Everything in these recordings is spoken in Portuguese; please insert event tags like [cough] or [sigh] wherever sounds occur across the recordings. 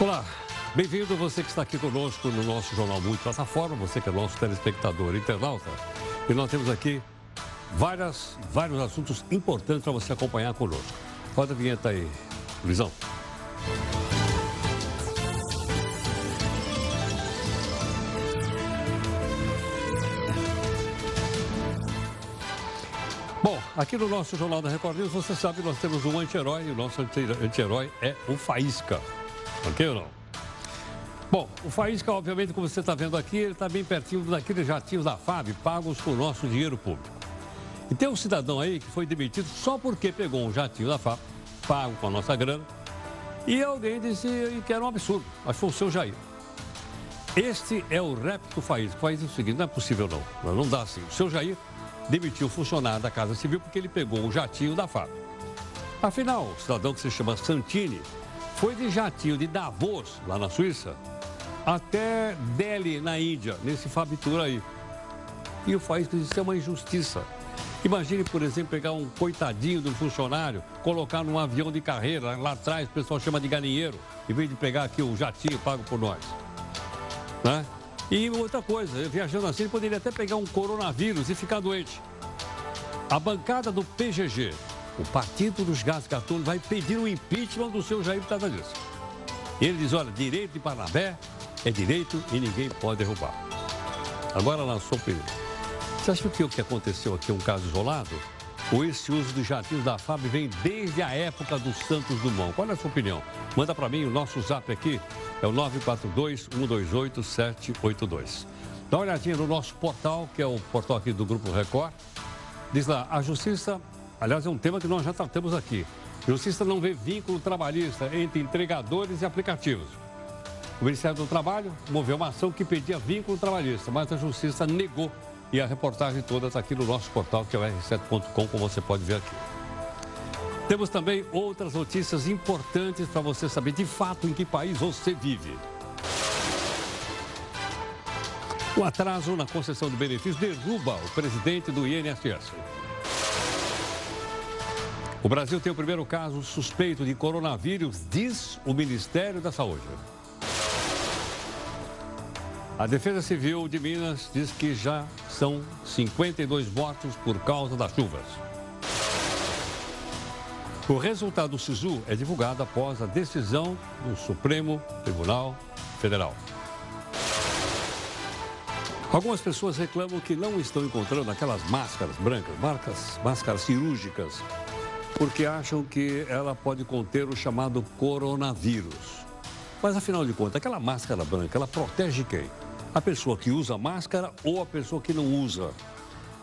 Olá, bem-vindo você que está aqui conosco no nosso Jornal Muito Plataforma, você que é nosso telespectador internauta. E nós temos aqui várias, vários assuntos importantes para você acompanhar conosco. Roda a vinheta aí, Luizão. Bom, aqui no nosso Jornal da Record News, você sabe, nós temos um anti-herói e o nosso anti-herói é o Faísca. Ok ou não? Bom, o Faísca, obviamente, como você está vendo aqui, ele está bem pertinho daqueles jatinhos da FAB pagos com o nosso dinheiro público. E tem um cidadão aí que foi demitido só porque pegou um jatinho da FAB, pago com a nossa grana, e alguém disse que era um absurdo. Mas foi o seu Jair. Este é o rap do Faísca. É o seguinte, não é possível não. Não dá assim. O seu Jair demitiu o funcionário da Casa Civil porque ele pegou um jatinho da FAB. Afinal, o cidadão que se chama Santini foi de jatinho de Davos, lá na Suíça, até Delhi, na Índia, nesse FAB Tour aí. E o Faísca disse que é uma injustiça. Imagine, por exemplo, pegar um coitadinho um funcionário, colocar num avião de carreira, lá atrás o pessoal chama de galinheiro, em vez de pegar aqui o jatinho pago por nós. Né? E outra coisa, viajando assim, ele poderia até pegar um coronavírus e ficar doente. A bancada do PGG, o Partido dos Gases Gatunos, vai pedir o impeachment do seu Jair disso. Ele diz, olha, direito de Parnabé é direito e ninguém pode derrubar. Agora, na sua opinião, você acha que o que aconteceu aqui é um caso isolado? Ou esse uso dos jatinhos da FAB vem desde a época dos Santos Dumont? Qual é a sua opinião? Manda para mim, o nosso zap aqui é o 942-128-782. Dá uma olhadinha no nosso portal, que é o portal aqui do Grupo Record. Diz lá, a justiça, aliás, é um tema que nós já tratamos aqui. Justiça não vê vínculo trabalhista entre entregadores e aplicativos. O Ministério do Trabalho moveu uma ação que pedia vínculo trabalhista, mas a Justiça negou e a reportagem toda está aqui no nosso portal, que é o r7.com, como você pode ver aqui. Temos também outras notícias importantes para você saber de fato em que país você vive. O atraso na concessão do benefício derruba o presidente do INSS. O Brasil tem o primeiro caso suspeito de coronavírus, diz o Ministério da Saúde. A Defesa Civil de Minas diz que já são 52 mortos por causa das chuvas. O resultado do SISU é divulgado após a decisão do Supremo Tribunal Federal. Algumas pessoas reclamam que não estão encontrando aquelas máscaras brancas, marcas, máscaras cirúrgicas, porque acham que ela pode conter o chamado coronavírus. Mas afinal de contas, aquela máscara branca, ela protege quem? a pessoa que usa máscara ou a pessoa que não usa.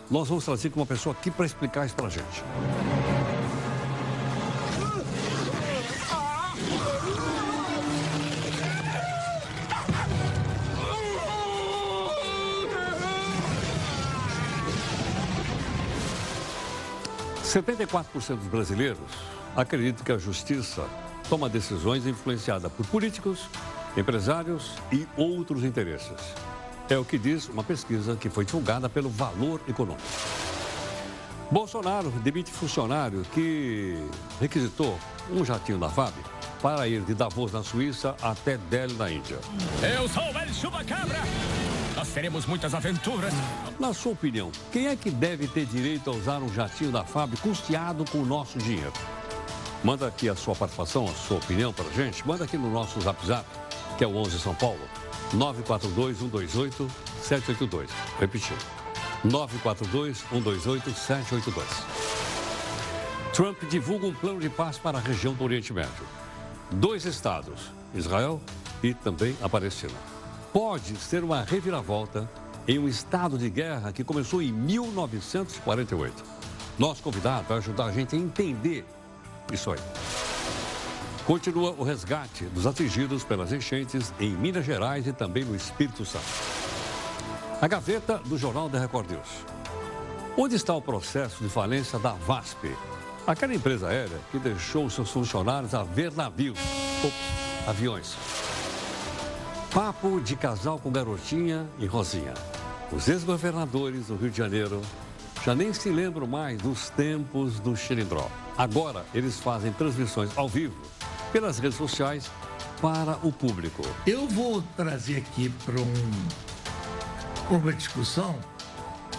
Nós vamos trazer com uma pessoa aqui para explicar isso para a gente. Setenta e quatro por cento dos brasileiros acreditam que a justiça toma decisões influenciadas por políticos, empresários e outros interesses. É o que diz uma pesquisa que foi divulgada pelo Valor Econômico. Bolsonaro demite funcionário que requisitou um jatinho da FAB para ir de Davos, na Suíça, até Delhi, na Índia. Eu sou o El Chupacabra! Nós teremos muitas aventuras. Na sua opinião, quem é que deve ter direito a usar um jatinho da FAB custeado com o nosso dinheiro? Manda aqui a sua participação, a sua opinião para a gente. Manda aqui no nosso Zap Zap que é o 11 São Paulo, 942-128-782. Repetindo, 942-128-782. Trump divulga um plano de paz para a região do Oriente Médio. Dois estados, Israel e também a Palestina. Pode ser uma reviravolta em um estado de guerra que começou em 1948. Nosso convidado vai ajudar a gente a entender isso aí. Continua o resgate dos atingidos pelas enchentes em Minas Gerais e também no Espírito Santo. A gaveta do Jornal da Record News. Onde está o processo de falência da VASP? Aquela empresa aérea que deixou seus funcionários a ver navios, ou aviões. Papo de casal com garotinha e Rosinha. Os ex-governadores do Rio de Janeiro já nem se lembram mais dos tempos do Xilindró. Agora eles fazem transmissões ao vivo pelas redes sociais para o público. Eu vou trazer aqui para um, uma discussão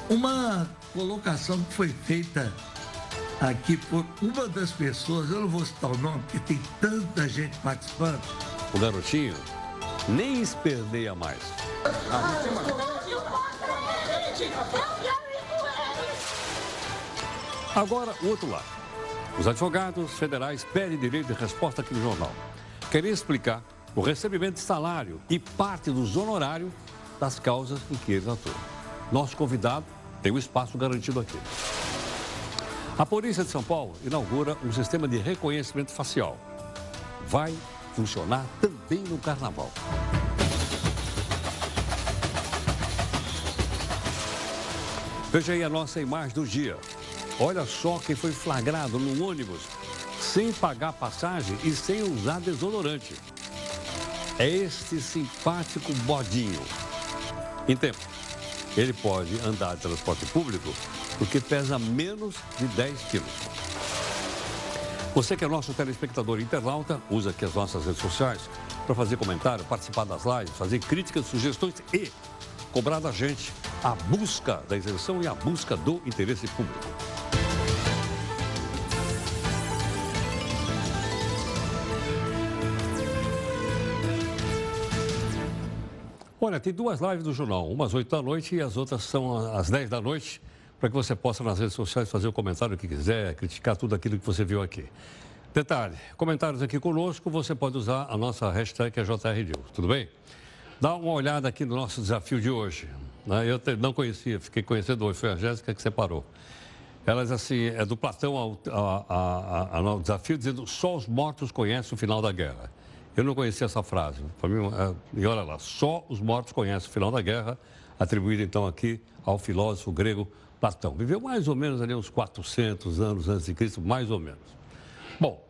uma colocação que foi feita aqui por uma das pessoas, eu não vou citar o nome, porque tem tanta gente participando. O garotinho nem esperneia mais. Agora, o outro lado. Os advogados federais pedem direito de resposta aqui no jornal. Querem explicar o recebimento de salário e parte dos honorários das causas em que eles atuam. Nosso convidado tem o um espaço garantido aqui. A Polícia de São Paulo inaugura um sistema de reconhecimento facial. Vai funcionar também no Carnaval. Veja aí a nossa imagem do dia. Olha só quem foi flagrado no ônibus sem pagar passagem e sem usar desodorante. É este simpático bodinho. Em tempo, ele pode andar de transporte público porque pesa menos de 10 quilos. Você que é nosso telespectador internauta, usa aqui as nossas redes sociais para fazer comentário, participar das lives, fazer críticas, sugestões e cobrar da gente a busca da isenção e a busca do interesse público. Olha, tem duas lives do jornal, umas 8 da noite e as outras são às 10 da noite, para que você possa nas redes sociais fazer o comentário que quiser, criticar tudo aquilo que você viu aqui. Detalhe, comentários aqui conosco, você pode usar a nossa hashtag é JRDeus, tudo bem? Dá uma olhada aqui no nosso desafio de hoje. Né? Eu não conhecia, fiquei conhecendo hoje, foi a Jéssica que separou. Elas, assim, é do Platão ao, a, a, ao desafio, dizendo só os mortos conhecem o final da guerra. Eu não conhecia essa frase. Para mim, é, e olha lá, só os mortos conhecem o final da guerra, atribuído então aqui ao filósofo grego Platão. Viveu mais ou menos ali uns 400 anos antes de Cristo, mais ou menos. Bom,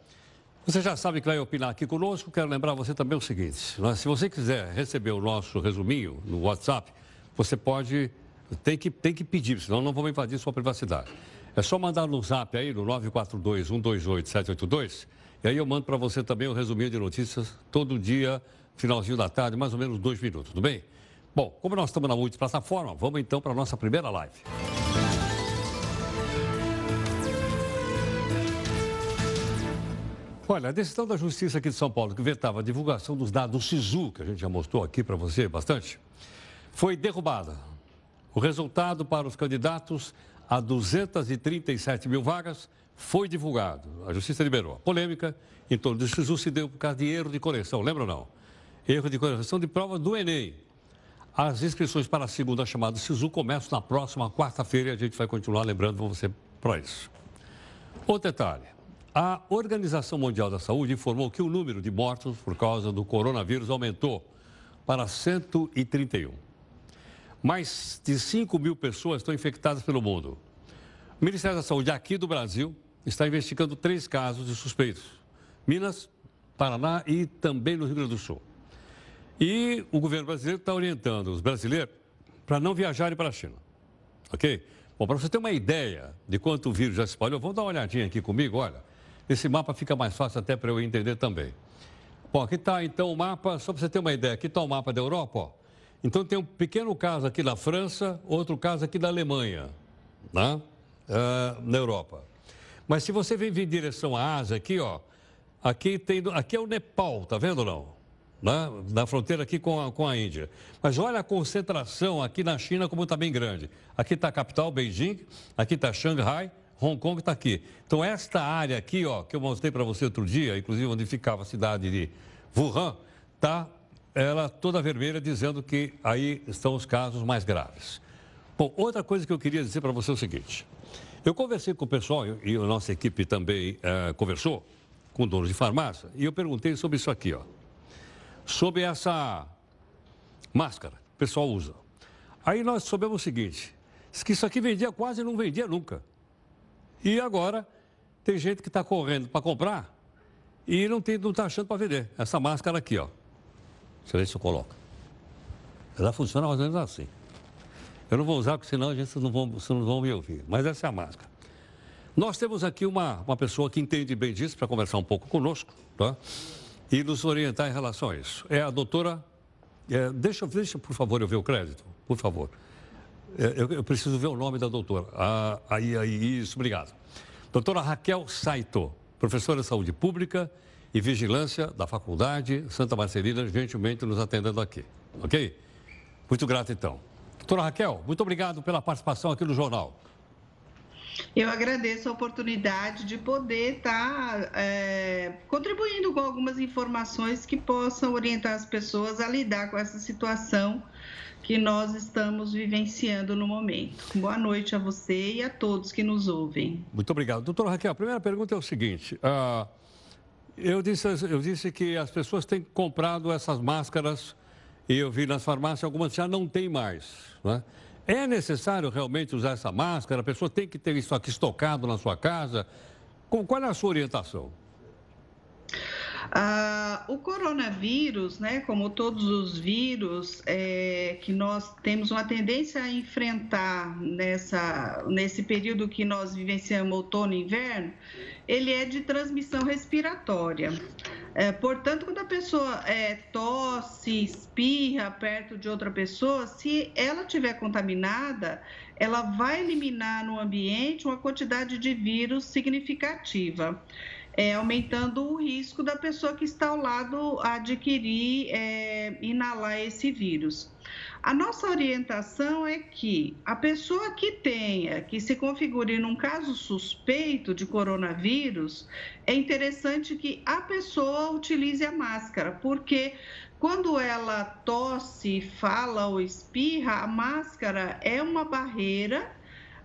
você já sabe que vai opinar aqui conosco. Quero lembrar você também o seguinte: né? se você quiser receber o nosso resuminho no WhatsApp, você pode, tem que, tem que pedir, senão não vamos invadir sua privacidade. É só mandar no zap aí, no 942 128 782 e aí eu mando para você também o um resuminho de notícias todo dia, finalzinho da tarde, mais ou menos dois minutos, tudo bem? Bom, como nós estamos na multiplataforma, vamos então para a nossa primeira live. Olha, a decisão da Justiça aqui de São Paulo, que vetava a divulgação dos dados do SISU, que a gente já mostrou aqui para você bastante, foi derrubada. O resultado para os candidatos a 237 mil vagas foi divulgado. A justiça liberou. A polêmica em torno do SISU se deu por causa de erro de correção, lembra ou não? Erro de correção de prova do Enem. As inscrições para a segunda chamada SISU começam na próxima quarta-feira e a gente vai continuar lembrando você para isso. Outro detalhe. A Organização Mundial da Saúde informou que o número de mortos por causa do coronavírus aumentou para 131. Mais de 5 mil pessoas estão infectadas pelo mundo. O Ministério da Saúde aqui do Brasil está investigando três casos de suspeitos: Minas, Paraná e também no Rio Grande do Sul. E o governo brasileiro está orientando os brasileiros para não viajarem para a China. Ok? Bom, para você ter uma ideia de quanto o vírus já se espalhou, vamos dar uma olhadinha aqui comigo, olha. Esse mapa fica mais fácil até para eu entender também. Bom, aqui está então o mapa, só para você ter uma ideia, aqui está o mapa da Europa, ó. Então tem um pequeno caso aqui na França, outro caso aqui da Alemanha, né? Uh, na Europa. Mas se você vem em direção à Ásia, aqui, ó, aqui, tem, aqui é o Nepal, tá vendo não? Na, na fronteira aqui com a, com a Índia. Mas olha a concentração aqui na China como está bem grande. Aqui está a capital, Beijing, aqui está Xangai, Hong Kong está aqui. Então esta área aqui, ó, que eu mostrei para você outro dia, inclusive onde ficava a cidade de Wuhan, está ela toda vermelha dizendo que aí estão os casos mais graves. Bom, outra coisa que eu queria dizer para você é o seguinte. Eu conversei com o pessoal e a nossa equipe também é, conversou com donos de farmácia e eu perguntei sobre isso aqui, ó. Sobre essa máscara que o pessoal usa. Aí nós soubemos o seguinte, que isso aqui vendia quase não vendia nunca. E agora tem gente que está correndo para comprar e não está tá achando para vender. Essa máscara aqui, ó. Deixa eu ver se eu coloco. Ela funciona mais ou menos assim. Eu não vou usar, porque senão a gente não vão, não vão me ouvir. Mas essa é a máscara. Nós temos aqui uma, uma pessoa que entende bem disso para conversar um pouco conosco, tá? E nos orientar em relação a isso. É a doutora. É, deixa, deixa, por favor, eu ver o crédito, por favor. É, eu, eu, preciso ver o nome da doutora. Ah, aí, aí, isso, obrigado. Doutora Raquel Saito, professora de saúde pública e vigilância da Faculdade Santa Marcelina, gentilmente nos atendendo aqui. Ok? Muito grato, então. Doutora Raquel, muito obrigado pela participação aqui no jornal. Eu agradeço a oportunidade de poder estar tá, é, contribuindo com algumas informações que possam orientar as pessoas a lidar com essa situação que nós estamos vivenciando no momento. Boa noite a você e a todos que nos ouvem. Muito obrigado. Doutora Raquel, a primeira pergunta é o seguinte. Uh, eu, disse, eu disse que as pessoas têm comprado essas máscaras e eu vi nas farmácias algumas já não tem mais. Né? É necessário realmente usar essa máscara? A pessoa tem que ter isso aqui estocado na sua casa? Qual é a sua orientação? Ah, o coronavírus, né, como todos os vírus é, que nós temos uma tendência a enfrentar nessa, nesse período que nós vivenciamos outono e inverno, ele é de transmissão respiratória. É, portanto, quando a pessoa é, tosse, espirra perto de outra pessoa, se ela tiver contaminada, ela vai eliminar no ambiente uma quantidade de vírus significativa. É, aumentando o risco da pessoa que está ao lado adquirir, é, inalar esse vírus. A nossa orientação é que a pessoa que tenha, que se configure num caso suspeito de coronavírus, é interessante que a pessoa utilize a máscara, porque quando ela tosse, fala ou espirra, a máscara é uma barreira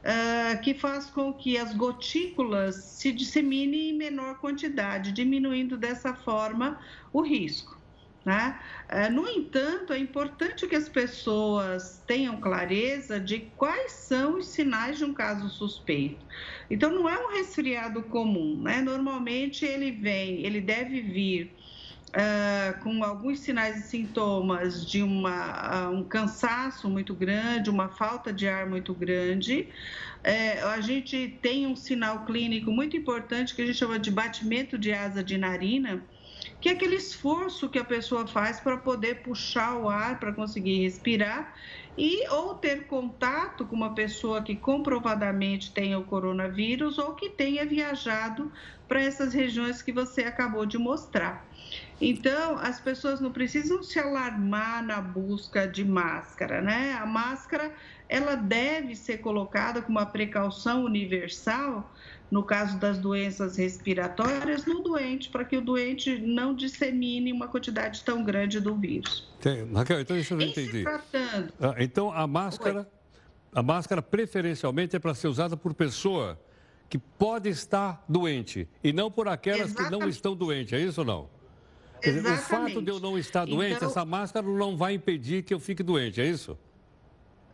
uh, que faz com que as gotículas se disseminem em menor quantidade, diminuindo dessa forma o risco. Né? É, no entanto, é importante que as pessoas tenham clareza de quais são os sinais de um caso suspeito. Então, não é um resfriado comum, né? Normalmente ele vem, ele deve vir uh, com alguns sinais e sintomas de uma, uh, um cansaço muito grande, uma falta de ar muito grande. Uh, a gente tem um sinal clínico muito importante que a gente chama de batimento de asa de narina que é aquele esforço que a pessoa faz para poder puxar o ar para conseguir respirar e ou ter contato com uma pessoa que comprovadamente tenha o coronavírus ou que tenha viajado para essas regiões que você acabou de mostrar. Então, as pessoas não precisam se alarmar na busca de máscara, né? A máscara, ela deve ser colocada com uma precaução universal no caso das doenças respiratórias, no doente, para que o doente não dissemine uma quantidade tão grande do vírus. Tem. Raquel, então isso eu não entendi. Tratando... Ah, então, a máscara, a máscara preferencialmente é para ser usada por pessoa que pode estar doente e não por aquelas Exatamente. que não estão doentes, é isso ou não? Exatamente. O fato de eu não estar doente, então... essa máscara não vai impedir que eu fique doente, é isso?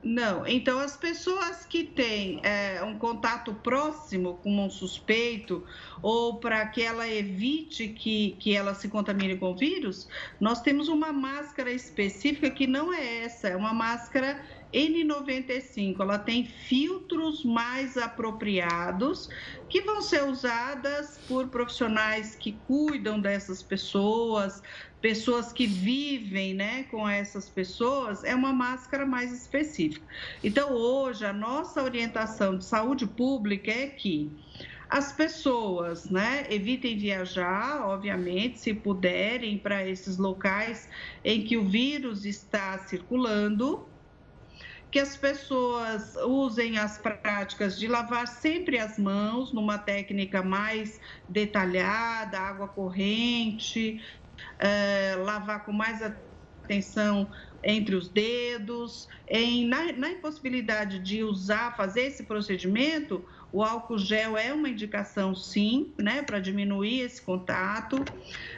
Não, então as pessoas que têm é, um contato próximo com um suspeito ou para que ela evite que, que ela se contamine com o vírus, nós temos uma máscara específica que não é essa, é uma máscara N95, ela tem filtros mais apropriados que vão ser usadas por profissionais que cuidam dessas pessoas, pessoas que vivem né, com essas pessoas, é uma máscara mais específica. Então, hoje, a nossa orientação de saúde pública é que as pessoas né, evitem viajar, obviamente, se puderem, para esses locais em que o vírus está circulando que as pessoas usem as práticas de lavar sempre as mãos numa técnica mais detalhada, água corrente, é, lavar com mais atenção entre os dedos. Em, na, na impossibilidade de usar, fazer esse procedimento, o álcool gel é uma indicação, sim, né, para diminuir esse contato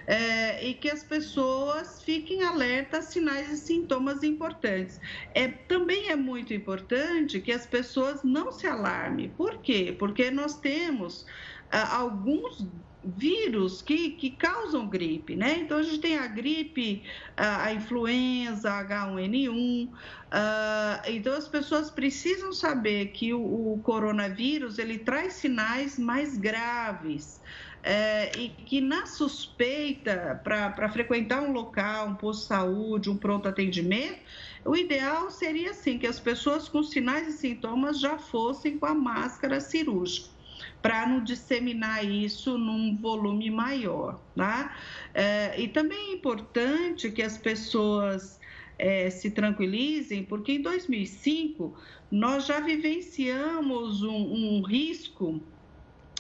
é, e que as pessoas fiquem alertas a sinais e sintomas importantes. É, também é muito importante que as pessoas não se alarmem. Por quê? Porque nós temos ah, alguns vírus que, que causam gripe, né? Então a gente tem a gripe, a influenza, H1N1. Uh, então as pessoas precisam saber que o, o, coronavírus ele traz sinais mais graves. é, e que na suspeita, para frequentar um local, um posto de saúde, um pronto atendimento, o ideal seria assim que as pessoas com sinais e sintomas já fossem com a máscara cirúrgica para não disseminar isso num volume maior, tá? É, e também é importante que as pessoas é, se tranquilizem, porque em 2005 nós já vivenciamos um, um risco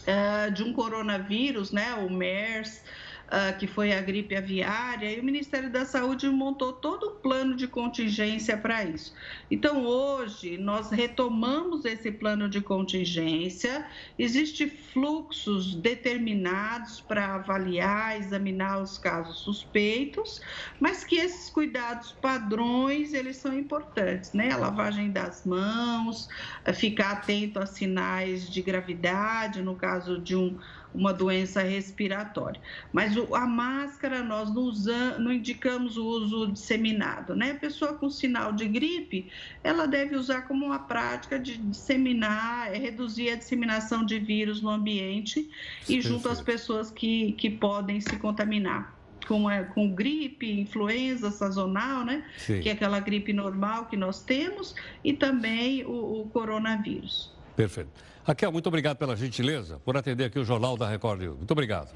uh, de um coronavírus, né, o MERS, uh, que foi a gripe aviária, e o Ministério da Saúde montou todo o plano de contingência para isso. Então, hoje, nós retomamos esse plano de contingência, existem fluxos determinados para avaliar, examinar os casos suspeitos, mas que esses cuidados padrões, eles são importantes, né? A lavagem das mãos, ficar atento a sinais de gravidade, no caso de um uma doença respiratória. Mas a máscara nós não, usamos, não indicamos o uso disseminado, né? A pessoa com sinal de gripe, ela deve usar como uma prática de disseminar, é, reduzir a disseminação de vírus no ambiente e junto às pessoas que, que podem se contaminar. Com, com gripe, influenza sazonal, né? Sim. Que é aquela gripe normal que nós temos, e também o, o coronavírus. Perfeito. Raquel, muito obrigado pela gentileza, por atender aqui o Jornal da Record News. Muito obrigado.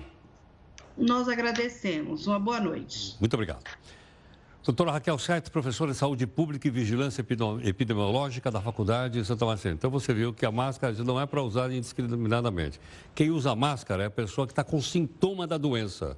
Nós agradecemos. Uma boa noite. Muito obrigado. Doutora Raquel Sete, professora de Saúde Pública e Vigilância Epidemiológica da Faculdade de Santa Marcelina. Então você viu que a máscara não é para usar indiscriminadamente. Quem usa máscara é a pessoa que está com sintoma da doença.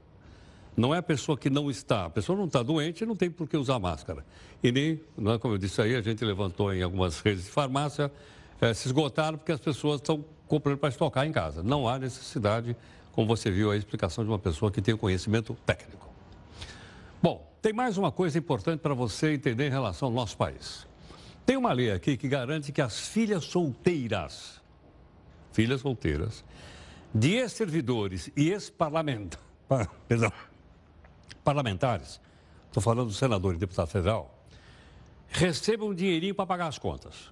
Não é a pessoa que não está. A pessoa não está doente e não tem por que usar máscara. E nem, não é como eu disse aí, a gente levantou em algumas redes de farmácia é, se esgotaram porque as pessoas estão comprando para estocar em casa. Não há necessidade, como você viu a explicação de uma pessoa que tem o conhecimento técnico. Bom, tem mais uma coisa importante para você entender em relação ao nosso país. Tem uma lei aqui que garante que as filhas solteiras, filhas solteiras, de ex-servidores e ex-parlamentares, [laughs] parlamentares, estou falando do senador e deputado federal, recebam um dinheirinho para pagar as contas.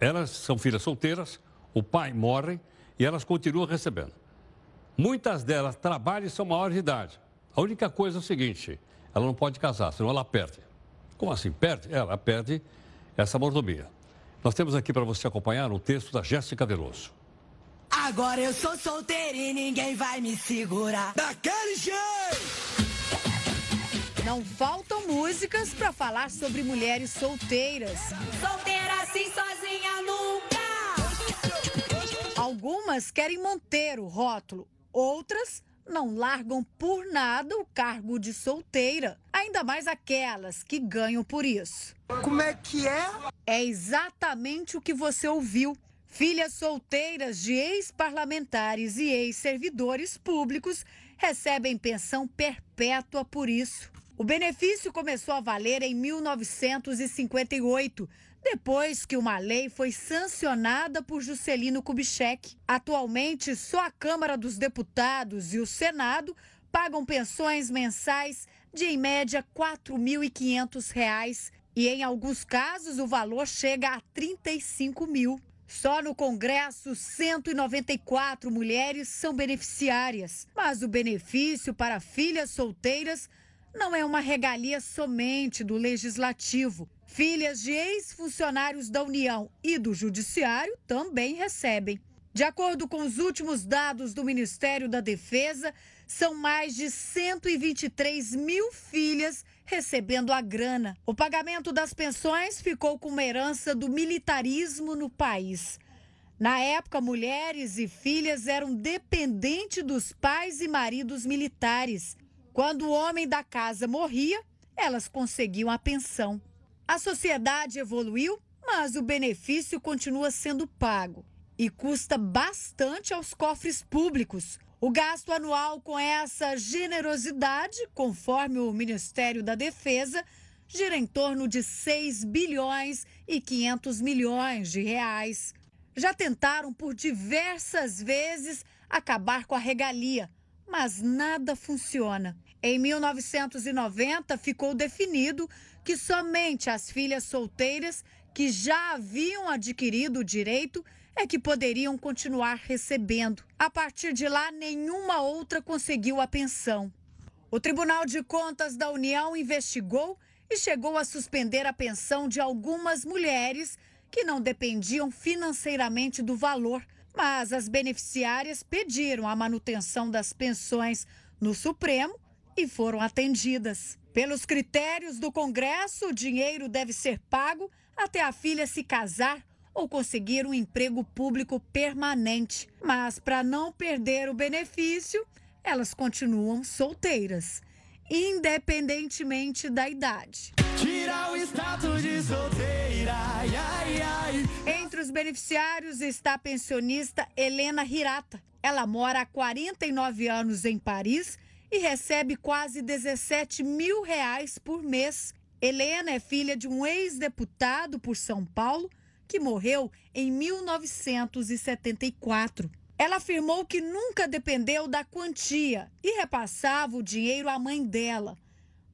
Elas são filhas solteiras, o pai morre e elas continuam recebendo. Muitas delas trabalham e são maiores de idade. A única coisa é o seguinte: ela não pode casar, senão ela perde. Como assim? Perde? Ela perde essa mordomia. Nós temos aqui para você acompanhar o texto da Jéssica Veloso. Agora eu sou solteira e ninguém vai me segurar. Daquele jeito! Não faltam músicas para falar sobre mulheres solteiras. Solteira assim sozinha nunca. Algumas querem manter o rótulo, outras não largam por nada o cargo de solteira, ainda mais aquelas que ganham por isso. Como é que é? É exatamente o que você ouviu. Filhas solteiras de ex-parlamentares e ex-servidores públicos recebem pensão perpétua por isso. O benefício começou a valer em 1958, depois que uma lei foi sancionada por Juscelino Kubitschek. Atualmente, só a Câmara dos Deputados e o Senado pagam pensões mensais de, em média, R$ 4.500 e, em alguns casos, o valor chega a 35 mil. Só no Congresso, 194 mulheres são beneficiárias, mas o benefício para filhas solteiras não é uma regalia somente do legislativo. Filhas de ex-funcionários da União e do Judiciário também recebem. De acordo com os últimos dados do Ministério da Defesa, são mais de 123 mil filhas recebendo a grana. O pagamento das pensões ficou com uma herança do militarismo no país. Na época, mulheres e filhas eram dependentes dos pais e maridos militares. Quando o homem da casa morria, elas conseguiam a pensão. A sociedade evoluiu, mas o benefício continua sendo pago e custa bastante aos cofres públicos. O gasto anual com essa generosidade, conforme o Ministério da Defesa, gira em torno de 6 bilhões e 500 milhões de reais. Já tentaram por diversas vezes acabar com a regalia, mas nada funciona. Em 1990, ficou definido que somente as filhas solteiras que já haviam adquirido o direito é que poderiam continuar recebendo. A partir de lá, nenhuma outra conseguiu a pensão. O Tribunal de Contas da União investigou e chegou a suspender a pensão de algumas mulheres que não dependiam financeiramente do valor, mas as beneficiárias pediram a manutenção das pensões no Supremo e foram atendidas. Pelos critérios do Congresso, o dinheiro deve ser pago até a filha se casar ou conseguir um emprego público permanente. Mas, para não perder o benefício, elas continuam solteiras, independentemente da idade. Tira o status de solteira, ai, ai. Entre os beneficiários está a pensionista Helena Hirata. Ela mora há 49 anos em Paris e recebe quase 17 mil reais por mês. Helena é filha de um ex-deputado por São Paulo que morreu em 1974. Ela afirmou que nunca dependeu da quantia e repassava o dinheiro à mãe dela.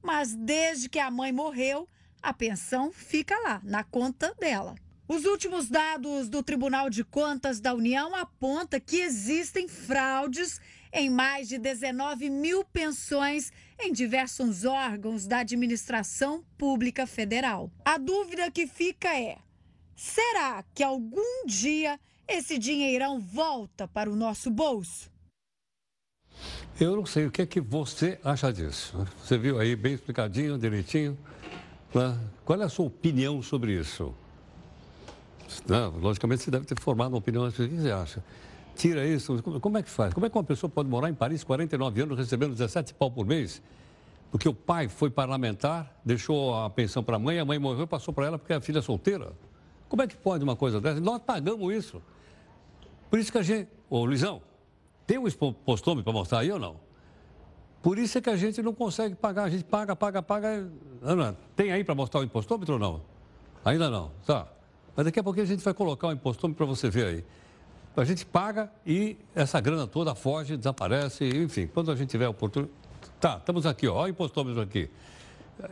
Mas desde que a mãe morreu, a pensão fica lá, na conta dela. Os últimos dados do Tribunal de Contas da União apontam que existem fraudes em mais de 19 mil pensões em diversos órgãos da administração pública federal. A dúvida que fica é: Será que algum dia esse dinheirão volta para o nosso bolso? Eu não sei o que é que você acha disso. Né? Você viu aí bem explicadinho, direitinho. Né? Qual é a sua opinião sobre isso? Não, logicamente você deve ter formado uma opinião. O que você acha? Tira isso. Como é que faz? Como é que uma pessoa pode morar em Paris 49 anos recebendo 17 pau por mês? Porque o pai foi parlamentar, deixou a pensão para a mãe, a mãe morreu, passou para ela porque a filha é solteira. Como é que pode uma coisa dessa? Nós pagamos isso. Por isso que a gente. Ô, Luizão, tem um postômetro para mostrar aí ou não? Por isso é que a gente não consegue pagar. A gente paga, paga, paga. Ana, tem aí para mostrar o impostômetro ou não? Ainda não. Tá. Mas daqui a pouquinho a gente vai colocar o impostômetro para você ver aí. A gente paga e essa grana toda foge, desaparece, enfim, quando a gente tiver oportunidade. Tá, estamos aqui, ó, olha o impostômetro aqui.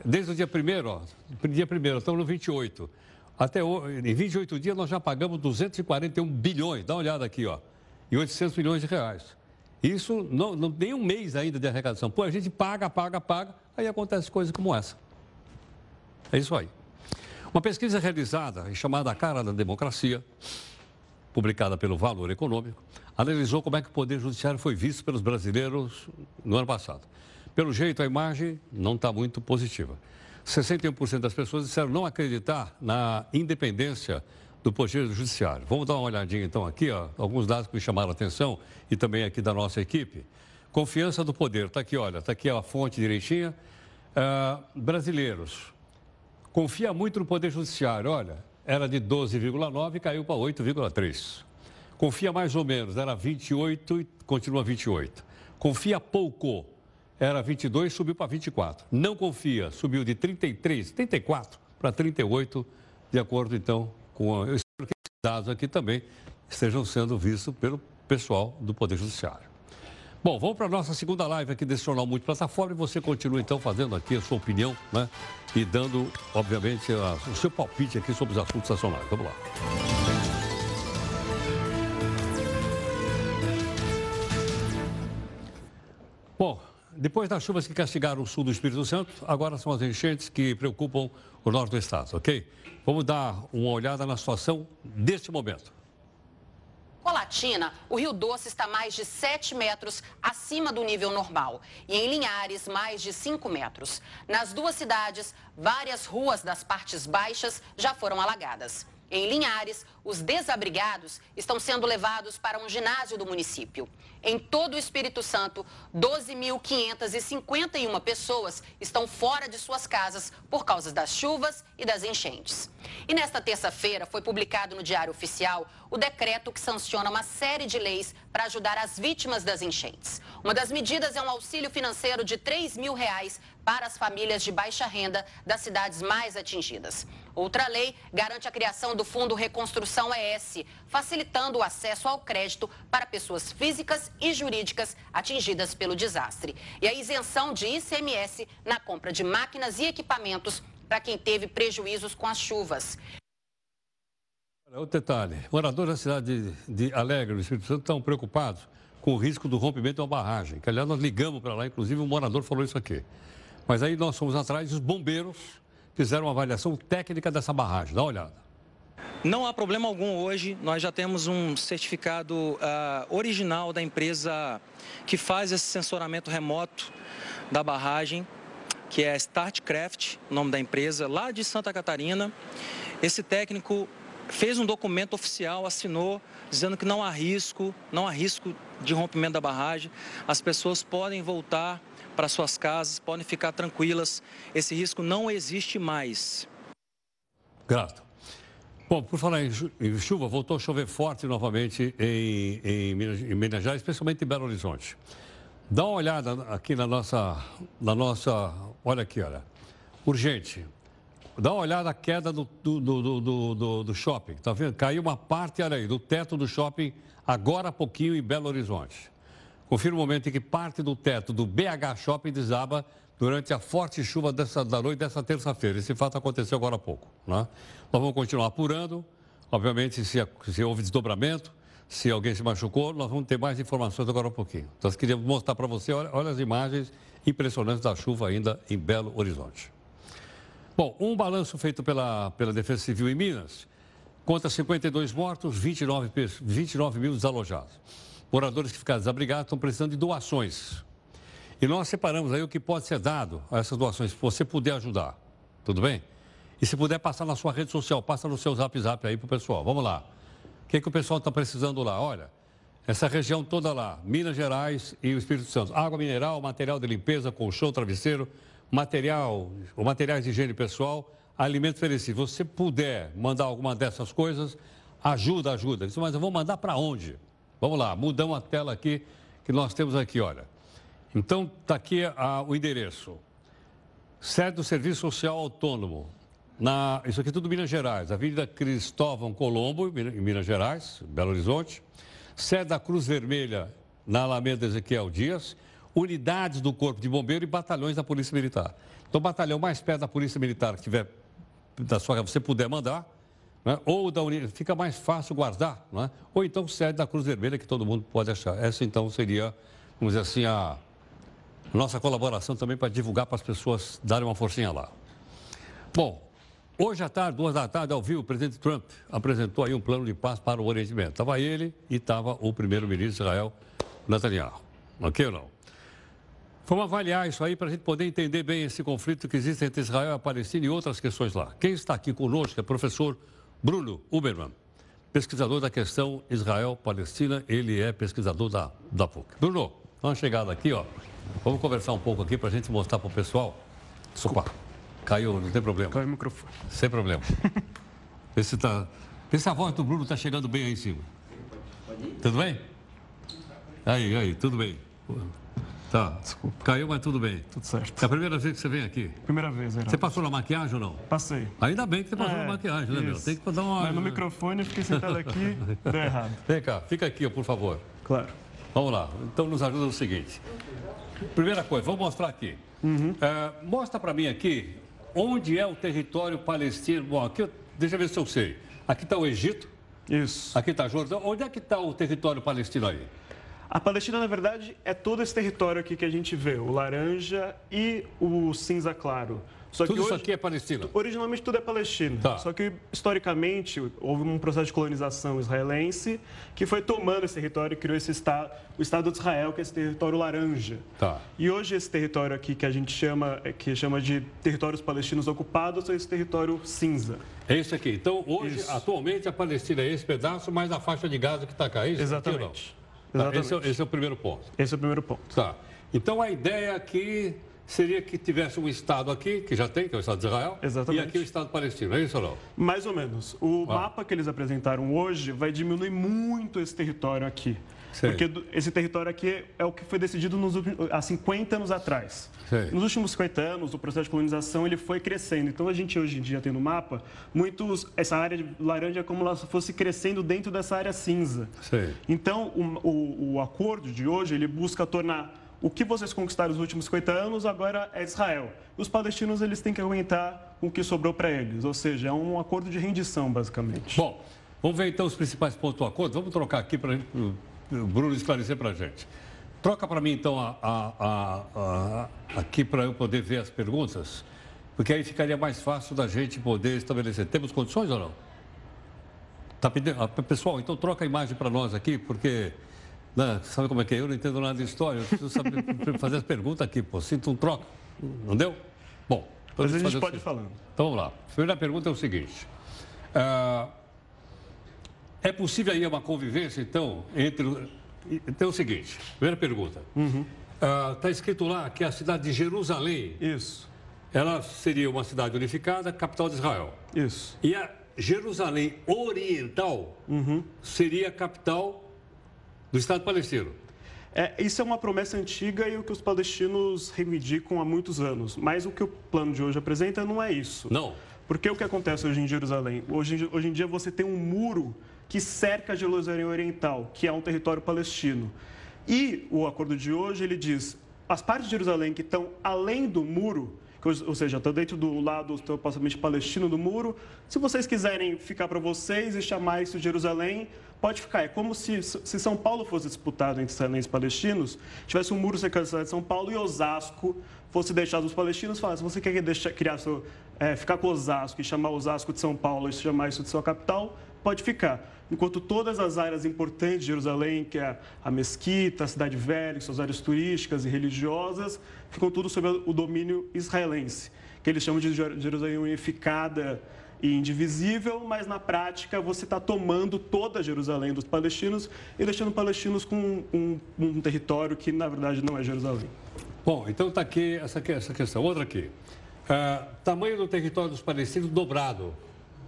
Desde o dia 1 ó, dia 1 estamos no 28. Até hoje, em 28 dias nós já pagamos 241 bilhões, dá uma olhada aqui, ó, e 800 milhões de reais. Isso não, não tem um mês ainda de arrecadação. Pô, a gente paga, paga, paga, aí acontece coisas como essa. É isso aí. Uma pesquisa realizada e chamada A Cara da Democracia, publicada pelo Valor Econômico, analisou como é que o Poder Judiciário foi visto pelos brasileiros no ano passado. Pelo jeito, a imagem não está muito positiva. 61% das pessoas disseram não acreditar na independência do Poder Judiciário. Vamos dar uma olhadinha então aqui, ó, alguns dados que me chamaram a atenção e também aqui da nossa equipe. Confiança do poder, está aqui, olha, está aqui a fonte direitinha. Uh, brasileiros, confia muito no Poder Judiciário, olha, era de 12,9 e caiu para 8,3. Confia mais ou menos, era 28 e continua 28. Confia pouco, era 22, subiu para 24. Não confia, subiu de 33, 34 para 38, de acordo então com. Eu espero que esses dados aqui também estejam sendo vistos pelo pessoal do Poder Judiciário. Bom, vamos para a nossa segunda live aqui desse Jornal Multiplataforma e você continua então fazendo aqui a sua opinião, né? E dando, obviamente, a, o seu palpite aqui sobre os assuntos nacionais. Vamos lá. Bom, depois das chuvas que castigaram o sul do Espírito Santo, agora são as enchentes que preocupam o norte do estado, ok? Vamos dar uma olhada na situação deste momento. Colatina, o Rio Doce está mais de 7 metros acima do nível normal e em Linhares, mais de 5 metros. Nas duas cidades, várias ruas das partes baixas já foram alagadas. Em Linhares, os desabrigados estão sendo levados para um ginásio do município. Em todo o Espírito Santo, 12.551 pessoas estão fora de suas casas por causa das chuvas e das enchentes. E nesta terça-feira foi publicado no Diário Oficial o decreto que sanciona uma série de leis para ajudar as vítimas das enchentes. Uma das medidas é um auxílio financeiro de 3 mil reais para as famílias de baixa renda das cidades mais atingidas. Outra lei garante a criação do Fundo Reconstrução ES, facilitando o acesso ao crédito para pessoas físicas e jurídicas atingidas pelo desastre. E a isenção de ICMS na compra de máquinas e equipamentos para quem teve prejuízos com as chuvas. Outro detalhe: moradores da cidade de, Alegre, no Espírito Santo, estão preocupados com o risco do rompimento de uma barragem. Que, aliás, nós ligamos para lá, inclusive, um morador falou isso aqui. Mas aí nós fomos atrás e os bombeiros fizeram uma avaliação técnica dessa barragem. Dá uma olhada. Não há problema algum hoje. Nós já temos um certificado uh, original da empresa que faz esse sensoramento remoto da barragem, que é Startcraft, o nome da empresa, lá de Santa Catarina. Esse técnico fez um documento oficial, assinou, dizendo que não há risco, não há risco de rompimento da barragem. As pessoas podem voltar para suas casas, podem ficar tranquilas. Esse risco não existe mais. Grato. Bom, por falar em chuva, voltou a chover forte novamente em, em, Minas, em Minas Gerais, especialmente em Belo Horizonte. Dá uma olhada aqui na nossa, na nossa, olha aqui, olha, urgente. Dá uma olhada na queda do, do, do, do, do shopping, tá vendo? Caiu uma parte, olha aí, do teto do shopping agora há pouquinho em Belo Horizonte. Confira o momento em que parte do teto do BH Shopping desaba durante a forte chuva dessa, da noite dessa terça-feira. Esse fato aconteceu agora há pouco. Né? Nós vamos continuar apurando. Obviamente, se, se houve desdobramento, se alguém se machucou, nós vamos ter mais informações agora um pouquinho. Então, nós queríamos mostrar para você, olha, olha, as imagens impressionantes da chuva ainda em Belo Horizonte. Bom, um balanço feito pela, pela Defesa Civil em Minas conta 52 mortos, 29, 29 mil desalojados. Moradores que ficaram desabrigados estão precisando de doações. E nós separamos aí o que pode ser dado a essas doações, se você puder ajudar. Tudo bem? E se puder passar na sua rede social, passa no seu zap zap aí pro pessoal. Vamos lá. O que, que o pessoal está precisando lá? Olha, essa região toda lá, Minas Gerais e o Espírito Santo. Água mineral, material de limpeza, colchão, travesseiro, material, o materiais de higiene pessoal, alimento perecível. Se você puder mandar alguma dessas coisas, ajuda, ajuda. Mas eu vou mandar para onde? Vamos lá, mudamos a tela aqui que nós temos aqui, olha. Então, está aqui a, o endereço. Sede do Serviço Social Autônomo. Na, isso aqui é tudo Minas Gerais. Avenida Cristóvão Colombo, em Minas Gerais, Belo Horizonte. Sede da Cruz Vermelha, na Alameda Ezequiel Dias. Unidades do Corpo de Bombeiro e batalhões da Polícia Militar. Então, o batalhão mais perto da Polícia Militar que tiver, da sua, você puder mandar, né? ou da unidade, fica mais fácil guardar, né? ou então sede da Cruz Vermelha, que todo mundo pode achar. Essa, então, seria, vamos dizer assim, a nossa colaboração também para divulgar para as pessoas darem uma forcinha lá. Bom, hoje à tarde, duas da tarde, ao vivo, o presidente Trump apresentou aí um plano de paz para o Oriente Médio. Estava ele e estava o primeiro-ministro de Israel, Netanyahu. Ok ou não? Vamos avaliar isso aí para a gente poder entender bem esse conflito que existe entre Israel e a Palestina e outras questões lá. Quem está aqui conosco é o professor Bruno Uberman, pesquisador da questão Israel-Palestina. Ele é pesquisador da, da PUC. Bruno, uma chegada aqui, ó. Vamos conversar um pouco aqui para a gente mostrar para o pessoal. Desculpa. Caiu, não tem problema. Caiu o microfone. Sem problema. [laughs] Vê se, tá... Vê se a voz do Bruno está chegando bem aí em cima. Tudo bem? Aí, aí, tudo bem. Tá. Desculpa. Caiu, mas tudo bem. Tudo certo. É a primeira vez que você vem aqui? Primeira vez, era. Você passou na maquiagem ou não? Passei. Ainda bem que você passou é, na maquiagem, né, meu? Tem que dar uma. Mas no microfone, eu fiquei sentado aqui, [laughs] deu errado. Vem cá, fica aqui, por favor. Claro. Vamos lá. Então, nos ajuda o seguinte. Primeira coisa, vou mostrar aqui. Uhum. É, mostra para mim aqui onde é o território palestino. Bom, aqui, deixa eu ver se eu sei. Aqui está o Egito. Isso. Aqui está Jordão. Onde é que está o território palestino aí? A Palestina, na verdade, é todo esse território aqui que a gente vê, o laranja e o cinza claro. Só tudo hoje, isso aqui é Palestina? Originalmente tudo é Palestina. Tá. Só que, historicamente, houve um processo de colonização israelense que foi tomando esse território e criou esse estado, o Estado de Israel, que é esse território laranja. Tá. E hoje esse território aqui que a gente chama, que chama de territórios palestinos ocupados é esse território cinza. É isso aqui. Então, hoje, isso. atualmente, a Palestina é esse pedaço, mais a faixa de Gaza que está cá. É isso Exatamente. Tá, Exatamente. Esse é, esse é o primeiro ponto. Esse é o primeiro ponto. Tá. Então, a ideia aqui seria que tivesse um Estado aqui, que já tem, que é o Estado de Israel, Exatamente. e aqui o Estado palestino, é isso ou não? Mais ou menos. O ah. mapa que eles apresentaram hoje vai diminuir muito esse território aqui. Porque esse território aqui é o que foi decidido nos, há 50 anos atrás. Nos últimos 50 anos, o processo de colonização ele foi crescendo. Então, a gente hoje em dia tem no mapa, muitos, essa área de laranja é como se fosse crescendo dentro dessa área cinza. Então, o, o, o acordo de hoje, ele busca tornar o que vocês conquistaram nos últimos 50 anos agora é Israel. Os palestinos eles têm que aguentar o que sobrou para eles, ou seja, é um acordo de rendição, basicamente. Bom, Vamos ver então os principais pontos do acordo. Vamos trocar aqui para Bruno esclarecer para a gente. Troca para mim então a, a, a, aqui para eu poder ver as perguntas, porque aí ficaria mais fácil da gente poder estabelecer. Temos condições ou não? Tá pedindo... Pessoal, então troca a imagem para nós aqui, porque né, sabe como é que é? Eu não entendo nada de história, eu preciso saber, [laughs] fazer as perguntas aqui, pô. Sinto um troca. Não deu? Bom. Então Mas a gente pode ir falando. Então vamos lá. A primeira pergunta é o seguinte. Uh, é possível aí uma convivência, então, entre. Então é o seguinte: primeira pergunta. Está uhum. uh, escrito lá que a cidade de Jerusalém. Isso. Ela seria uma cidade unificada, capital de Israel. Isso. E a Jerusalém Oriental uhum. seria a capital do Estado palestino. É, isso é uma promessa antiga e o que os palestinos reivindicam há muitos anos. Mas o que o plano de hoje apresenta não é isso. Não. Porque o que acontece hoje em Jerusalém? Hoje, hoje em dia você tem um muro que cerca Jerusalém Oriental, que é um território palestino. E o acordo de hoje, ele diz, as partes de Jerusalém que estão além do muro, ou seja, estão dentro do lado supostamente palestino do muro, se vocês quiserem ficar para vocês e chamar isso de Jerusalém, pode ficar. É como se, se São Paulo fosse disputado entre israelenses e palestinos, tivesse um muro cercando a cidade de São Paulo e Osasco fosse deixado os palestinos falar, se você quer deixar, criar seu, é, ficar com Osasco e chamar Osasco de São Paulo e chamar isso de sua capital, pode ficar enquanto todas as áreas importantes de Jerusalém, que é a mesquita, a cidade velha, suas áreas turísticas e religiosas, ficam tudo sob o domínio israelense, que eles chamam de Jerusalém unificada e indivisível, mas na prática você está tomando toda Jerusalém dos palestinos e deixando os palestinos com um, um, território que na verdade não é Jerusalém. Bom, então está aqui essa, essa questão. Outra aqui. Uh, tamanho do território dos palestinos dobrado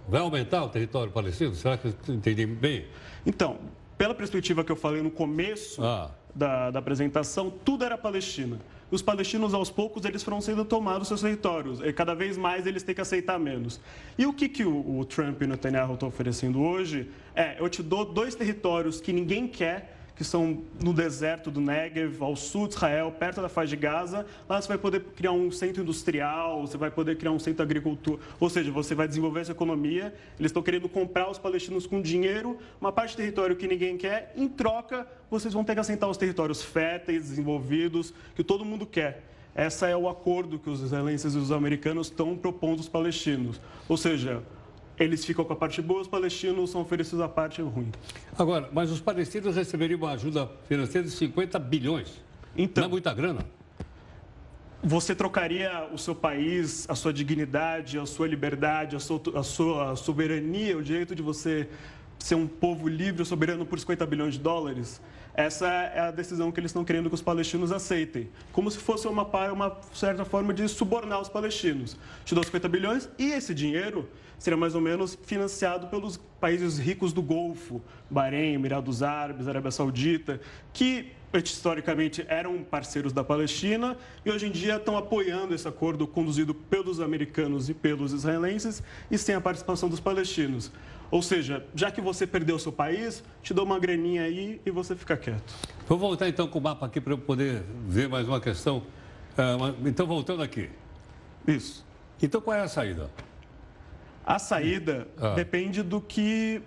Vai aumentar o território palestino? Será que eu entendi bem? Então, pela perspectiva que eu falei no começo ah. da, da apresentação, tudo era Palestina. Os palestinos, aos poucos, eles foram sendo tomados seus territórios. E cada vez mais eles têm que aceitar menos. E o que, que o, o Trump e o Netanyahu estão oferecendo hoje é, eu te dou dois territórios que ninguém quer, que são no deserto do Negev, ao sul de Israel, perto da faixa de Gaza. Lá você vai poder criar um centro industrial, você vai poder criar um centro de agricultura, ou seja, você vai desenvolver essa economia. Eles estão querendo comprar os palestinos com dinheiro, uma parte do território que ninguém quer. Em troca, vocês vão ter que assentar os territórios férteis, desenvolvidos, que todo mundo quer. Esse é o acordo que os israelenses e os americanos estão propondo aos palestinos. Ou seja, eles ficam com a parte boa, os palestinos são oferecidos a parte ruim. Agora, mas os palestinos receberiam uma ajuda financeira de 50 bilhões. Então, não é muita grana? Você trocaria o seu país, a sua dignidade, a sua liberdade, a sua, a sua soberania, o direito de você ser um povo livre, soberano por 50 bilhões de dólares? Essa é a decisão que eles estão querendo que os palestinos aceitem. Como se fosse uma, uma certa forma de subornar os palestinos. Te dou 50 bilhões e esse dinheiro seria mais ou menos financiado pelos países ricos do Golfo, Bahrein, Emirados Árabes, Arábia Saudita, que historicamente eram parceiros da Palestina e hoje em dia estão apoiando esse acordo conduzido pelos americanos e pelos israelenses e sem a participação dos palestinos. Ou seja, já que você perdeu o seu país, te dou uma graninha aí e você fica quieto. Vou voltar então com o mapa aqui para eu poder ver mais uma questão. Uh, então, voltando aqui. Isso. Então, qual é a saída? A saída ah. depende do que.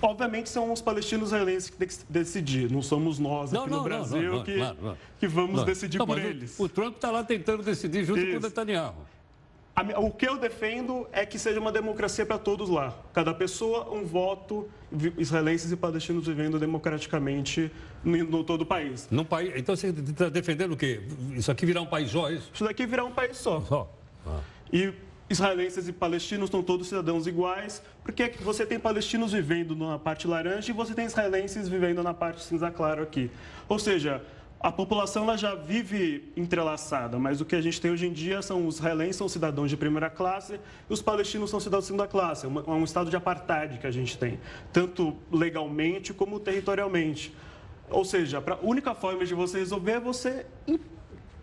Obviamente são os palestinos israelenses que têm que decidir, não somos nós aqui não, no Brasil não, que, claro, que vamos decidir por eles. O, o Trump está lá tentando decidir junto Isso. com o Netanyahu. O que eu defendo é que seja uma democracia para todos lá. Cada pessoa, um voto, israelenses e palestinos vivendo democraticamente no todo o país. Num país então você está defendendo o quê? Isso aqui virar um país só, é isso? Isso daqui virar um país só. Só. Ah. E israelenses e palestinos estão todos cidadãos iguais, porque você tem palestinos vivendo na parte laranja e você tem israelenses vivendo na parte cinza claro aqui. Ou seja, a população ela já vive entrelaçada, mas o que a gente tem hoje em dia são os israelenses são cidadãos de primeira classe e os palestinos são cidadãos de segunda classe. É, é um estado de apartheid que a gente tem, tanto legalmente como territorialmente. Ou seja, a única forma de você resolver é você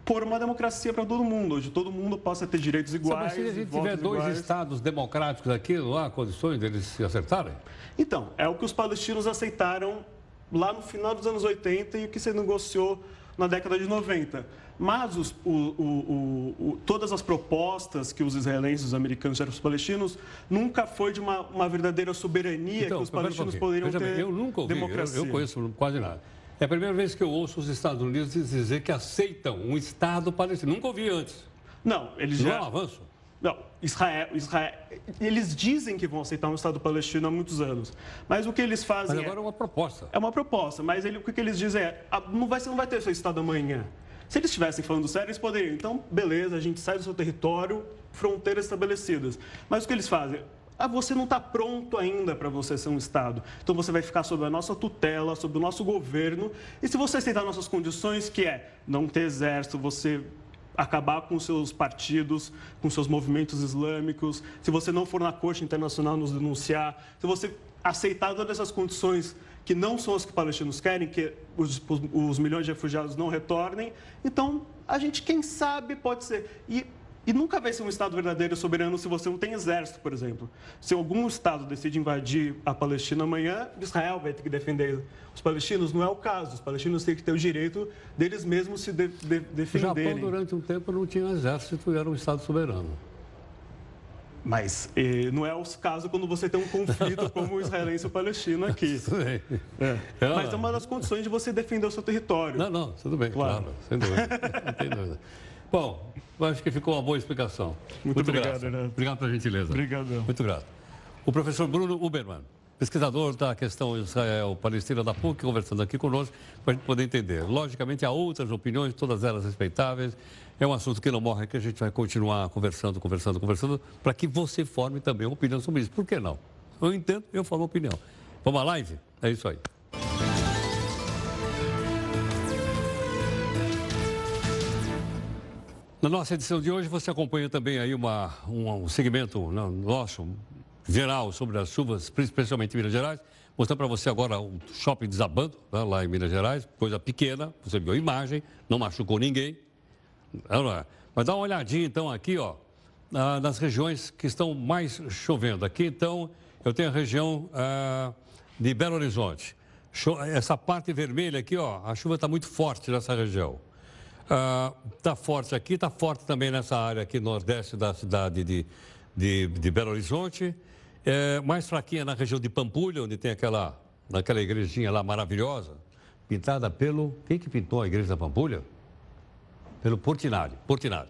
por uma democracia para todo mundo, onde todo mundo possa ter direitos iguais. Sabe, se a gente tiver dois iguais. estados democráticos aqui, não há condições deles se acertarem? Então, é o que os palestinos aceitaram lá no final dos anos 80 e o que se negociou na década de 90. Mas os, o, o, o, todas as propostas que os israelenses, os americanos geram os palestinos, nunca foi de uma, uma verdadeira soberania então, que os palestinos poderiam ter eu nunca ouvi, democracia. Eu, eu conheço quase nada. É a primeira vez que eu ouço os Estados Unidos dizer que aceitam um Estado palestino. Nunca ouvi antes. Não, eles Não já... é um avanço? Não, Israel, Israel, eles dizem que vão aceitar um Estado palestino há muitos anos, mas o que eles fazem mas agora é, é uma proposta. É uma proposta, mas ele, o que eles dizem é, não vai, não vai ter seu Estado amanhã. Se eles estivessem falando sério, eles poderiam. Então, beleza, a gente sai do seu território, fronteiras estabelecidas. Mas o que eles fazem? Ah, você não está pronto ainda para você ser um Estado. Então você vai ficar sob a nossa tutela, sob o nosso governo. E se você aceitar nossas condições, que é não ter exército, você acabar com seus partidos, com seus movimentos islâmicos, se você não for na Corte Internacional nos denunciar, se você aceitar todas essas condições que não são as que os palestinos querem, que os, os milhões de refugiados não retornem, então a gente, quem sabe, pode ser. E e nunca vai ser um Estado verdadeiro soberano se você não tem exército, por exemplo. Se algum Estado decide invadir a Palestina amanhã, Israel vai ter que defender os palestinos. Não é o caso. Os palestinos têm que ter o direito deles mesmos se de, de, defenderem. O Japão, durante um tempo, não tinha exército e era um Estado soberano. Mas eh, não é o caso quando você tem um conflito [laughs] como o israelense e o palestino aqui. [laughs] Bem. É. Mas é uma das condições de você defender o seu território. Não, não, tudo bem, claro, claro sem dúvida. [laughs] Não tem dúvida. Bom, acho que ficou uma boa explicação. Muito, Muito obrigado, Renato. Obrigado pela gentileza. Obrigado. Muito grato. O professor Bruno Uberman, pesquisador da questão Israel-Palestina da PUC, conversando aqui conosco para a gente poder entender. Logicamente, há outras opiniões, todas elas respeitáveis. É um assunto que não morre, que a gente vai continuar conversando, conversando, conversando, para que você forme também uma opinião sobre isso. Por que não? Eu entendo, eu falo opinião. Vamos à live? É isso aí. Na nossa edição de hoje, você acompanha também aí uma, um, um segmento né, nosso, geral, sobre as chuvas, especialmente em Minas Gerais. Mostrando para você agora o shopping desabando, né, lá em Minas Gerais, coisa pequena, você viu a imagem, não machucou ninguém. Não é? Mas dá uma olhadinha então aqui, ó, nas regiões que estão mais chovendo. Aqui então, eu tenho a região ah, de Belo Horizonte. Essa parte vermelha aqui, ó, a chuva está muito forte nessa região. Está ah, forte aqui, está forte também nessa área aqui nordeste da cidade de, de, de Belo Horizonte. É, mais fraquinha na região de Pampulha, onde tem aquela, aquela igrejinha lá maravilhosa, pintada pelo. Quem que pintou a igreja da Pampulha? Pelo Portinari. Portinari.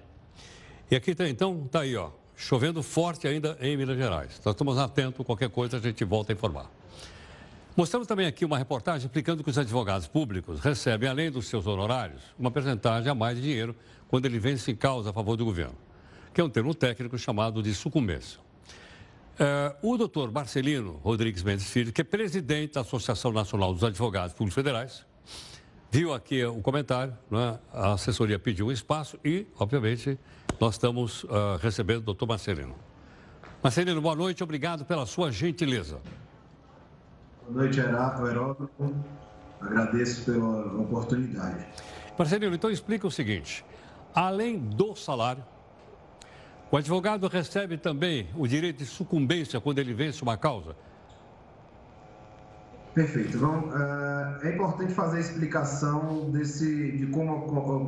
E aqui tá, então, está aí, ó, chovendo forte ainda em Minas Gerais. Nós estamos atentos, qualquer coisa a gente volta a informar. Mostramos também aqui uma reportagem explicando que os advogados públicos recebem, além dos seus honorários, uma percentagem a mais de dinheiro quando ele vence causa a favor do governo, que é um termo técnico chamado de sucumbência. É, o doutor Marcelino Rodrigues Mendes Filho, que é presidente da Associação Nacional dos Advogados Públicos Federais, viu aqui o comentário, né? a assessoria pediu um espaço e, obviamente, nós estamos uh, recebendo o doutor Marcelino. Marcelino, boa noite, obrigado pela sua gentileza. Boa noite, Heródoto. Agradeço pela oportunidade. Marcelino, então explica o seguinte: além do salário, o advogado recebe também o direito de sucumbência quando ele vence uma causa? Perfeito. Vamos, uh, é importante fazer a explicação desse, de como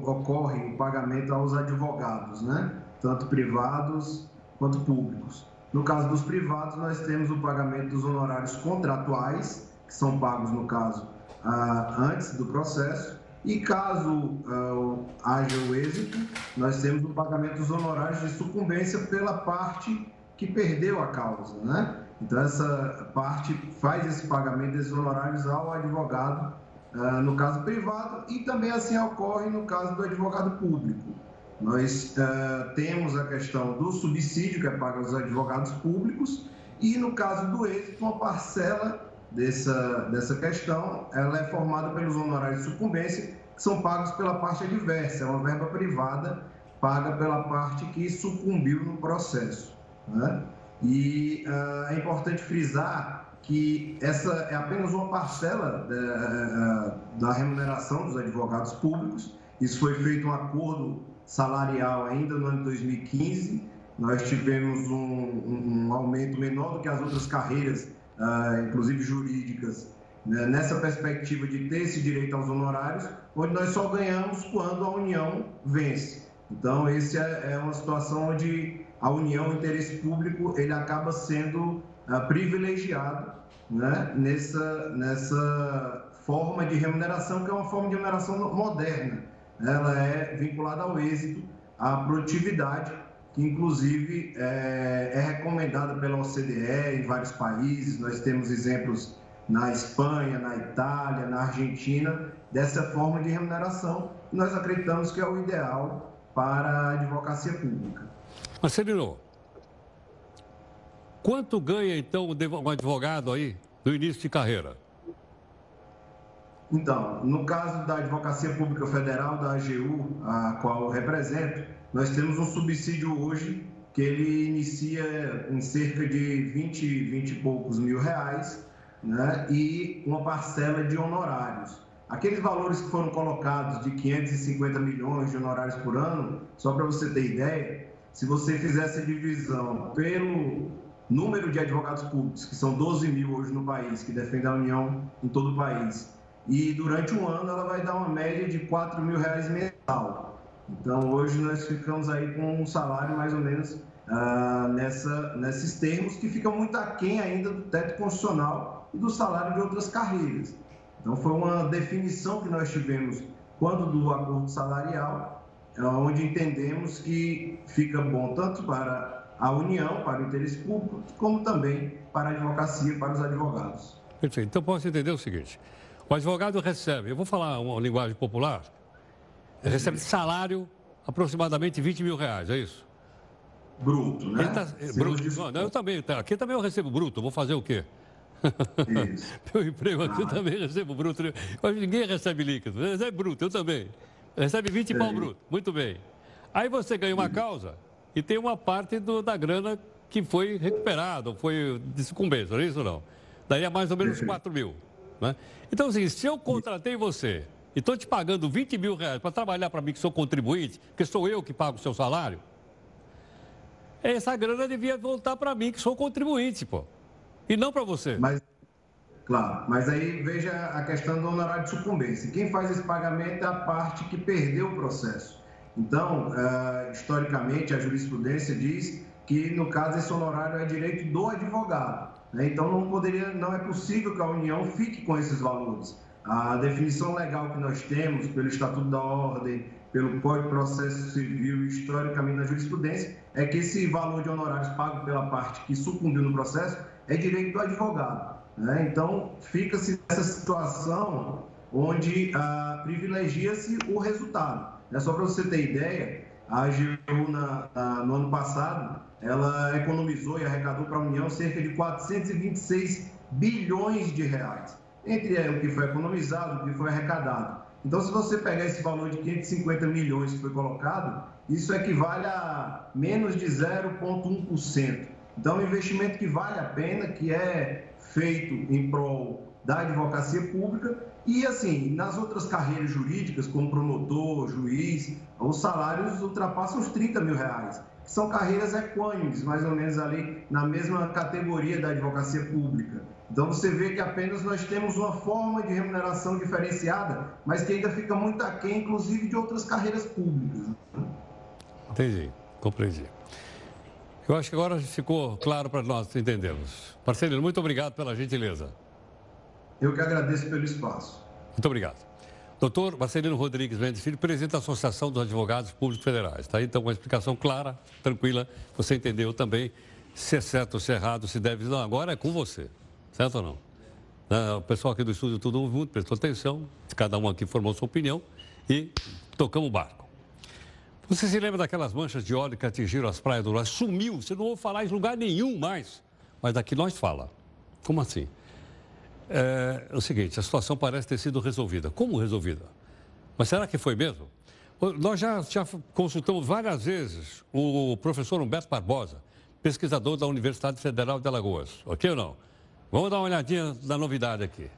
ocorre o pagamento aos advogados, né? tanto privados quanto públicos. No caso dos privados, nós temos o pagamento dos honorários contratuais, que são pagos, no caso, ah, antes do processo, e caso ah, haja o êxito, nós temos o pagamento dos honorários de sucumbência pela parte que perdeu a causa, né? Então, essa parte faz esse pagamento desses honorários ao advogado, ah, no caso privado, e também assim ocorre no caso do advogado público. Nós uh, temos a questão do subsídio que é pago aos advogados públicos e, no caso do êxito, uma parcela dessa, dessa questão ela é formada pelos honorários de sucumbência que são pagos pela parte adversa, é uma verba privada paga pela parte que sucumbiu no processo. Né? E uh, é importante frisar que essa é apenas uma parcela da, eh, da remuneração dos advogados públicos. Isso foi feito um acordo salarial ainda no ano de 2015. Nós tivemos um, um aumento menor do que as outras carreiras, uh, inclusive jurídicas, né, nessa perspectiva de ter esse direito aos honorários, onde nós só ganhamos quando a União vence. Então, essa é, é uma situação onde a União, o interesse público, ele acaba sendo uh, privilegiado né, nessa, nessa forma de remuneração, que é uma forma de remuneração moderna. Ela é vinculada ao êxito, à produtividade, que inclusive é, é recomendada pela OCDE em vários países. Nós temos exemplos na Espanha, na Itália, na Argentina, dessa forma de remuneração. Nós acreditamos que é o ideal para a advocacia pública. Marcelino, quanto ganha então um advogado aí no início de carreira? Então, no caso da Advocacia Pública Federal, da AGU, a qual eu represento, nós temos um subsídio hoje que ele inicia em cerca de 20, 20 e poucos mil reais, né? e uma parcela de honorários. Aqueles valores que foram colocados de 550 milhões de honorários por ano, só para você ter ideia, se você fizesse divisão pelo número de advogados públicos, que são 12 mil hoje no país, que defendem a União em todo o país, e durante um ano ela vai dar uma média de 4 mil reais mensal. Então hoje nós ficamos aí com um salário mais ou menos ah, nessa, nesses termos que fica muito aquém ainda do teto constitucional e do salário de outras carreiras. Então foi uma definição que nós tivemos quando do acordo salarial, onde entendemos que fica bom tanto para a União, para o interesse público, como também para a advocacia, para os advogados. Perfeito. Então posso entender o seguinte: o advogado recebe, eu vou falar uma linguagem popular, recebe salário aproximadamente 20 mil reais, é isso? Bruto, né? Tá, é, bruto. Não, eu também, tá, aqui também eu recebo bruto, vou fazer o quê? [laughs] Meu emprego aqui ah. eu também recebo bruto. Mas ninguém recebe líquido, recebe bruto, eu também. Recebe 20 é. pau bruto, muito bem. Aí você ganha uma causa e tem uma parte do, da grana que foi recuperada, foi de sucumbência, não é isso ou não? Daí é mais ou menos 4 mil. Né? Então, assim, se eu contratei você e estou te pagando 20 mil reais para trabalhar para mim, que sou contribuinte, porque sou eu que pago o seu salário, essa grana devia voltar para mim, que sou contribuinte, pô. E não para você. Mas, claro, mas aí veja a questão do honorário de sucumbência. Quem faz esse pagamento é a parte que perdeu o processo. Então, uh, historicamente, a jurisprudência diz que, no caso, esse honorário é direito do advogado. Né? Então, não poderia, não é possível que a União fique com esses valores. A definição legal que nós temos pelo Estatuto da Ordem, pelo Código de Processo Civil, historicamente na jurisprudência, é que esse valor de honorários pago pela parte que sucumbiu no processo é direito do advogado. Né? Então, fica-se nessa situação onde ah, privilegia-se o resultado. É só para você ter ideia, a AGU na, na, no ano passado, ela economizou e arrecadou para a União cerca de 426 bilhões de reais, entre é, o que foi economizado, o que foi arrecadado. Então, se você pegar esse valor de 550 milhões que foi colocado, isso equivale a menos de 0,1%. Então, é um investimento que vale a pena, que é feito em prol da advocacia pública e, assim, nas outras carreiras jurídicas, como promotor, juiz, os salários ultrapassam os 30 mil reais, são carreiras equânimes, mais ou menos ali na mesma categoria da advocacia pública. Então, você vê que apenas nós temos uma forma de remuneração diferenciada, mas que ainda fica muito aquém, inclusive, de outras carreiras públicas. Entendi, compreendi. Eu acho que agora ficou claro para nós entendermos. Marcelino, muito obrigado pela gentileza. Eu que agradeço pelo espaço. Muito obrigado. Doutor Marcelino Rodrigues Mendes Filho, presidente da Associação dos Advogados Públicos Federais. Está aí, então, uma explicação clara, tranquila. Você entendeu também se é certo ou se é errado, se deve. Não, agora é com você. Certo ou não? Ah, o pessoal aqui do estúdio tudo muito prestou atenção. Cada um aqui formou sua opinião e tocamos o barco. Você se lembra daquelas manchas de óleo que atingiram as praias do leste? Sumiu, você não ouve falar em lugar nenhum mais. Mas daqui nós fala. Como assim? É, é o seguinte, a situação parece ter sido resolvida. Como resolvida? Mas será que foi mesmo? Nós já, já consultamos várias vezes o professor Humberto Barbosa, pesquisador da Universidade Federal de Alagoas. Ok ou não? Vamos dar uma olhadinha na novidade aqui.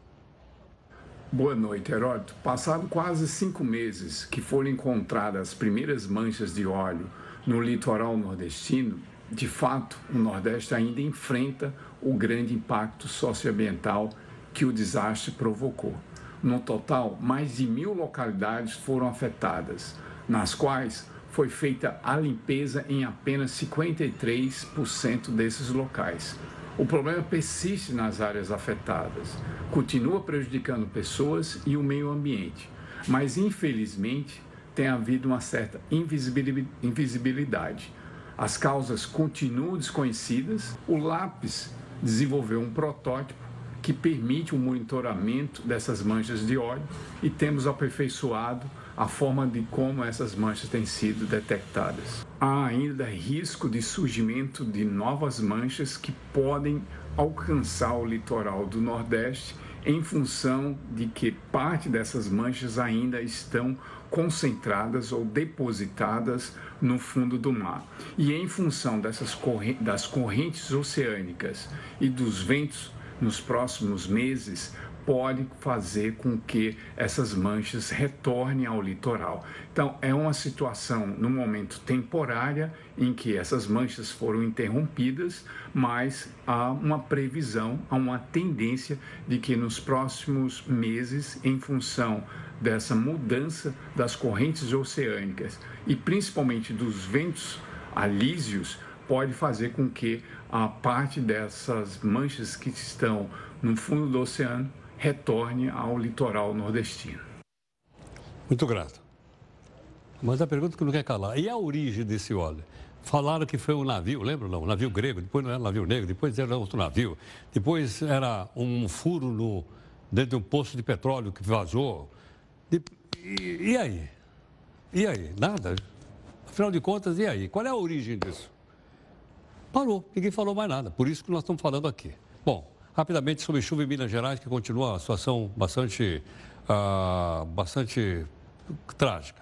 Boa noite, Heródoto. Passaram quase cinco meses que foram encontradas as primeiras manchas de óleo no litoral nordestino. De fato, o Nordeste ainda enfrenta o grande impacto socioambiental que o desastre provocou. No total, mais de mil localidades foram afetadas, nas quais foi feita a limpeza em apenas 53% desses locais. O problema persiste nas áreas afetadas, continua prejudicando pessoas e o meio ambiente, mas infelizmente tem havido uma certa invisibilidade. As causas continuam desconhecidas. O lápis desenvolveu um protótipo que permite o monitoramento dessas manchas de óleo e temos aperfeiçoado a forma de como essas manchas têm sido detectadas. Há ainda risco de surgimento de novas manchas que podem alcançar o litoral do Nordeste em função de que parte dessas manchas ainda estão concentradas ou depositadas no fundo do mar. E em função dessas correntes, das correntes oceânicas e dos ventos nos próximos meses, pode fazer com que essas manchas retornem ao litoral. Então, é uma situação, no momento temporária, em que essas manchas foram interrompidas, mas há uma previsão, há uma tendência de que nos próximos meses, em função dessa mudança das correntes oceânicas e principalmente dos ventos alísios, pode fazer com que a parte dessas manchas que estão no fundo do oceano retorne ao litoral nordestino. Muito grato. Mas a pergunta que não quer calar, e a origem desse óleo? Falaram que foi um navio, lembra não? Um navio grego, depois não era um navio negro, depois era outro navio, depois era um furo no, dentro de um poço de petróleo que vazou. E, e, aí? E aí? Nada? Afinal de contas, e aí? Qual é a origem disso? Parou, ninguém falou mais nada. Por isso que nós estamos falando aqui. Bom, Rapidamente sobre chuva em Minas Gerais, que continua a situação bastante, uh, bastante trágica.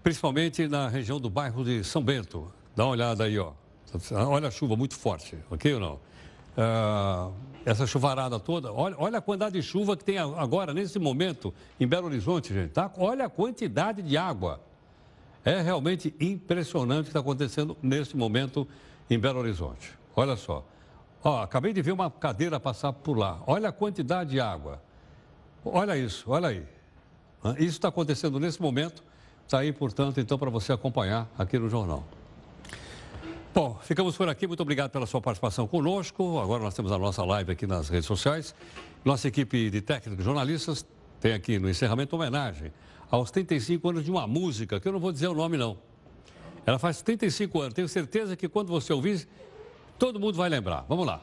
Principalmente na região do bairro de São Bento. Dá uma olhada aí, ó. Olha a chuva muito forte, ok ou não? Uh, essa chuvarada toda, olha, olha a quantidade de chuva que tem agora, nesse momento, em Belo Horizonte, gente, tá? Olha a quantidade de água. É realmente impressionante o que está acontecendo nesse momento em Belo Horizonte. Olha só. Ó, acabei de ver uma cadeira passar por lá. Olha a quantidade de água. Olha isso, olha aí. Isso está acontecendo nesse momento. Está aí, portanto, então, para você acompanhar aqui no jornal. Bom, ficamos por aqui. Muito obrigado pela sua participação conosco. Agora nós temos a nossa live aqui nas redes sociais. Nossa equipe de técnicos jornalistas tem aqui no encerramento homenagem aos 35 anos de uma música, que eu não vou dizer o nome, não. Ela faz 35 anos. Tenho certeza que quando você ouvir, todo mundo vai lembrar. Vamos lá.